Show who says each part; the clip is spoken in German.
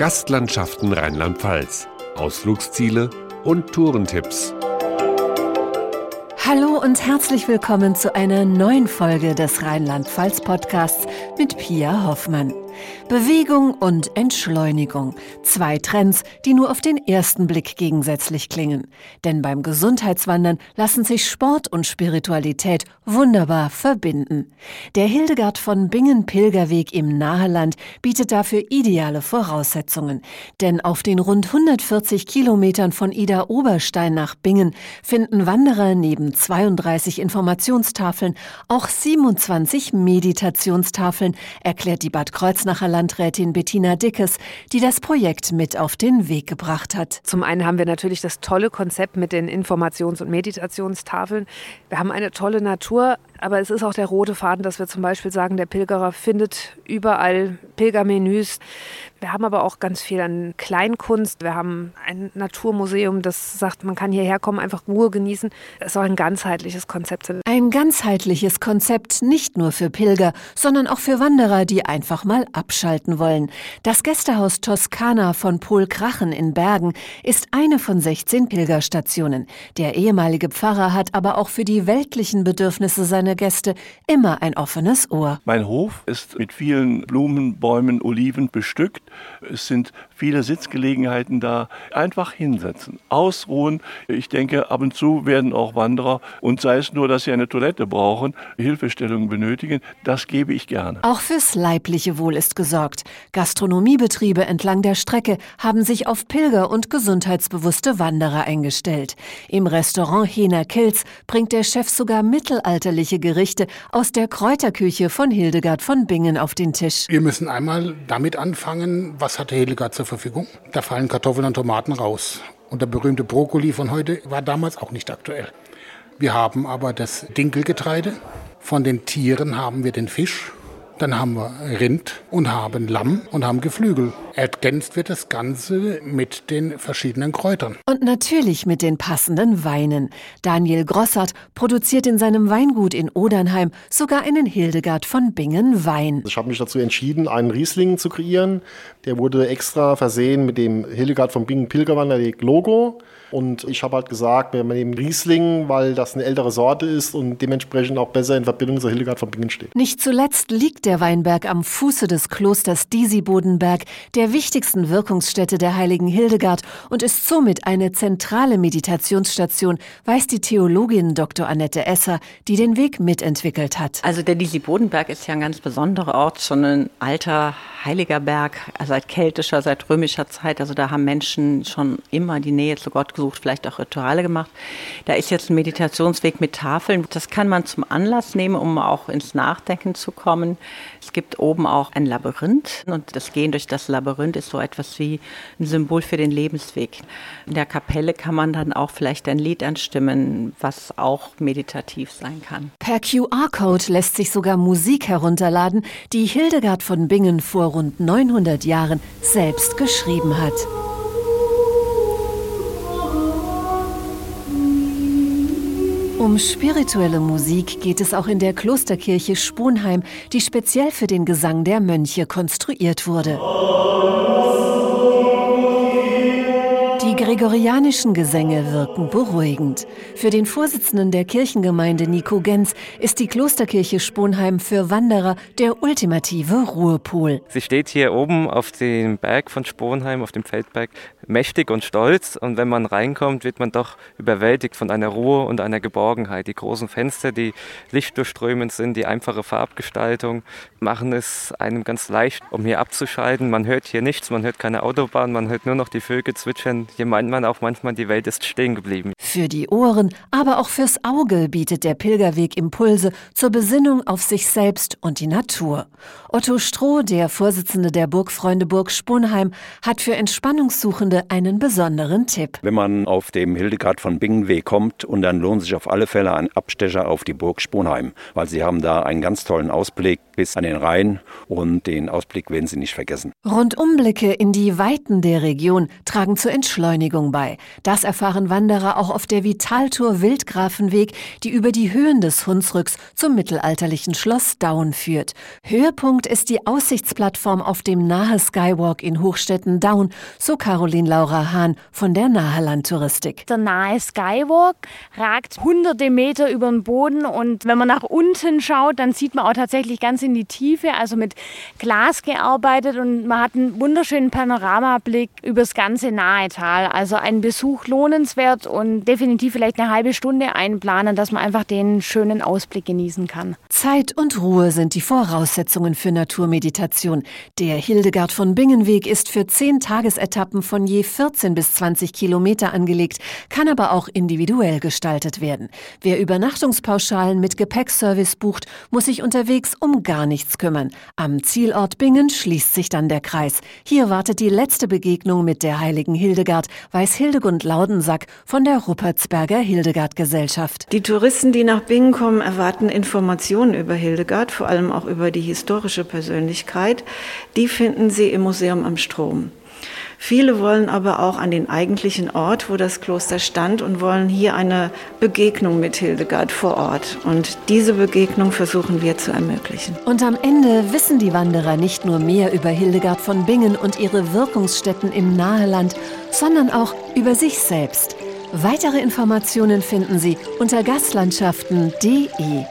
Speaker 1: Gastlandschaften Rheinland-Pfalz, Ausflugsziele und Tourentipps.
Speaker 2: Hallo und herzlich willkommen zu einer neuen Folge des Rheinland-Pfalz-Podcasts mit Pia Hoffmann. Bewegung und Entschleunigung. Zwei Trends, die nur auf den ersten Blick gegensätzlich klingen. Denn beim Gesundheitswandern lassen sich Sport und Spiritualität wunderbar verbinden. Der Hildegard von Bingen Pilgerweg im Naheland bietet dafür ideale Voraussetzungen. Denn auf den rund 140 Kilometern von Ida Oberstein nach Bingen finden Wanderer neben 32 Informationstafeln auch 27 Meditationstafeln, erklärt die Bad Kreuznacher Landrätin Bettina Dickes, die das Projekt mit auf den Weg gebracht hat.
Speaker 3: Zum einen haben wir natürlich das tolle Konzept mit den Informations- und Meditationstafeln. Wir haben eine tolle Natur, aber es ist auch der rote Faden, dass wir zum Beispiel sagen, der Pilgerer findet überall Pilgermenüs. Wir haben aber auch ganz viel an Kleinkunst. Wir haben ein Naturmuseum, das sagt, man kann hierher kommen, einfach Ruhe genießen. Es soll ein ganzheitliches Konzept sein.
Speaker 2: Ein ganzheitliches Konzept nicht nur für Pilger, sondern auch für Wanderer, die einfach mal abschalten wollen. Das Gästehaus Toskana von Pol Krachen in Bergen ist eine von 16 Pilgerstationen. Der ehemalige Pfarrer hat aber auch für die weltlichen Bedürfnisse seiner seine Gäste immer ein offenes Ohr.
Speaker 4: Mein Hof ist mit vielen Blumen, Bäumen, Oliven bestückt. Es sind viele Sitzgelegenheiten da. Einfach hinsetzen, ausruhen. Ich denke, ab und zu werden auch Wanderer, und sei es nur, dass sie eine Toilette brauchen, Hilfestellungen benötigen, das gebe ich gerne.
Speaker 2: Auch fürs leibliche Wohl ist gesorgt. Gastronomiebetriebe entlang der Strecke haben sich auf Pilger und gesundheitsbewusste Wanderer eingestellt. Im Restaurant Hena Kilz bringt der Chef sogar mittelalterliche Gerichte aus der Kräuterküche von Hildegard von Bingen auf den Tisch.
Speaker 5: Wir müssen einmal damit anfangen, was hatte Hildegard zur Verfügung? Da fallen Kartoffeln und Tomaten raus. Und der berühmte Brokkoli von heute war damals auch nicht aktuell. Wir haben aber das Dinkelgetreide. Von den Tieren haben wir den Fisch dann haben wir Rind und haben Lamm und haben Geflügel. Ergänzt wird das Ganze mit den verschiedenen Kräutern.
Speaker 2: Und natürlich mit den passenden Weinen. Daniel Grossart produziert in seinem Weingut in Odernheim sogar einen Hildegard von Bingen Wein.
Speaker 6: Ich habe mich dazu entschieden, einen Riesling zu kreieren. Der wurde extra versehen mit dem Hildegard von Bingen Pilgerwanderweg Logo. Und ich habe halt gesagt, wir nehmen Riesling, weil das eine ältere Sorte ist und dementsprechend auch besser in Verbindung zur Hildegard von Bingen steht.
Speaker 2: Nicht zuletzt liegt der Weinberg am Fuße des Klosters Disibodenberg, der wichtigsten Wirkungsstätte der heiligen Hildegard und ist somit eine zentrale Meditationsstation, weiß die Theologin Dr. Annette Esser, die den Weg mitentwickelt hat.
Speaker 7: Also der Disibodenberg ist ja ein ganz besonderer Ort, schon ein alter heiliger Berg, seit keltischer, seit römischer Zeit. Also da haben Menschen schon immer die Nähe zu Gott gesucht, vielleicht auch Rituale gemacht. Da ist jetzt ein Meditationsweg mit Tafeln. Das kann man zum Anlass nehmen, um auch ins Nachdenken zu kommen. Es gibt oben auch ein Labyrinth und das Gehen durch das Labyrinth ist so etwas wie ein Symbol für den Lebensweg. In der Kapelle kann man dann auch vielleicht ein Lied anstimmen, was auch meditativ sein kann.
Speaker 2: Per QR-Code lässt sich sogar Musik herunterladen, die Hildegard von Bingen vor rund 900 Jahren selbst geschrieben hat. Um spirituelle Musik geht es auch in der Klosterkirche Sponheim, die speziell für den Gesang der Mönche konstruiert wurde. Gregorianischen Gesänge wirken beruhigend. Für den Vorsitzenden der Kirchengemeinde Nico Gens ist die Klosterkirche Sponheim für Wanderer der ultimative Ruhepol.
Speaker 8: Sie steht hier oben auf dem Berg von Sponheim, auf dem Feldberg, mächtig und stolz. Und wenn man reinkommt, wird man doch überwältigt von einer Ruhe und einer Geborgenheit. Die großen Fenster, die lichtdurchströmend sind, die einfache Farbgestaltung machen es einem ganz leicht, um hier abzuschalten. Man hört hier nichts, man hört keine Autobahn, man hört nur noch die Vögel zwitschern. Hier meint man auch manchmal, die Welt ist stehen geblieben.
Speaker 2: Für die Ohren, aber auch fürs Auge bietet der Pilgerweg Impulse zur Besinnung auf sich selbst und die Natur. Otto Stroh, der Vorsitzende der Burgfreunde Burg Sponheim, hat für Entspannungssuchende einen besonderen Tipp.
Speaker 9: Wenn man auf dem Hildegard von Bingenweg kommt und dann lohnt sich auf alle Fälle ein Abstecher auf die Burg Sponheim, weil sie haben da einen ganz tollen Ausblick bis an den Rhein und den Ausblick werden Sie nicht vergessen.
Speaker 2: Rundumblicke in die Weiten der Region tragen zur Entschleunigung Entschleunigung bei. Das erfahren Wanderer auch auf der Vitaltour Wildgrafenweg, die über die Höhen des Hunsrücks zum mittelalterlichen Schloss Daun führt. Höhepunkt ist die Aussichtsplattform auf dem Nahe Skywalk in Hochstetten-Daun, so Caroline Laura Hahn von der Naheland Touristik.
Speaker 10: Der Nahe Skywalk ragt hunderte Meter über den Boden und wenn man nach unten schaut, dann sieht man auch tatsächlich ganz in die Tiefe, also mit Glas gearbeitet und man hat einen wunderschönen Panoramablick über das ganze Nahetal. Also ein Besuch lohnenswert und definitiv vielleicht eine halbe Stunde einplanen, dass man einfach den schönen Ausblick genießen kann.
Speaker 2: Zeit und Ruhe sind die Voraussetzungen für Naturmeditation. Der Hildegard von Bingenweg ist für zehn Tagesetappen von je 14 bis 20 Kilometer angelegt, kann aber auch individuell gestaltet werden. Wer Übernachtungspauschalen mit Gepäckservice bucht, muss sich unterwegs um gar nichts kümmern. Am Zielort Bingen schließt sich dann der Kreis. Hier wartet die letzte Begegnung mit der heiligen Hildegard, weiß Hildegund Laudensack von der Ruppertsberger Hildegard Gesellschaft.
Speaker 11: Die Touristen, die nach Bingen kommen, erwarten Informationen über Hildegard, vor allem auch über die historische Persönlichkeit. Die finden sie im Museum am Strom. Viele wollen aber auch an den eigentlichen Ort, wo das Kloster stand und wollen hier eine Begegnung mit Hildegard vor Ort. Und diese Begegnung versuchen wir zu ermöglichen.
Speaker 2: Und am Ende wissen die Wanderer nicht nur mehr über Hildegard von Bingen und ihre Wirkungsstätten im Naheland, sondern auch über sich selbst. Weitere Informationen finden Sie unter gastlandschaften.de.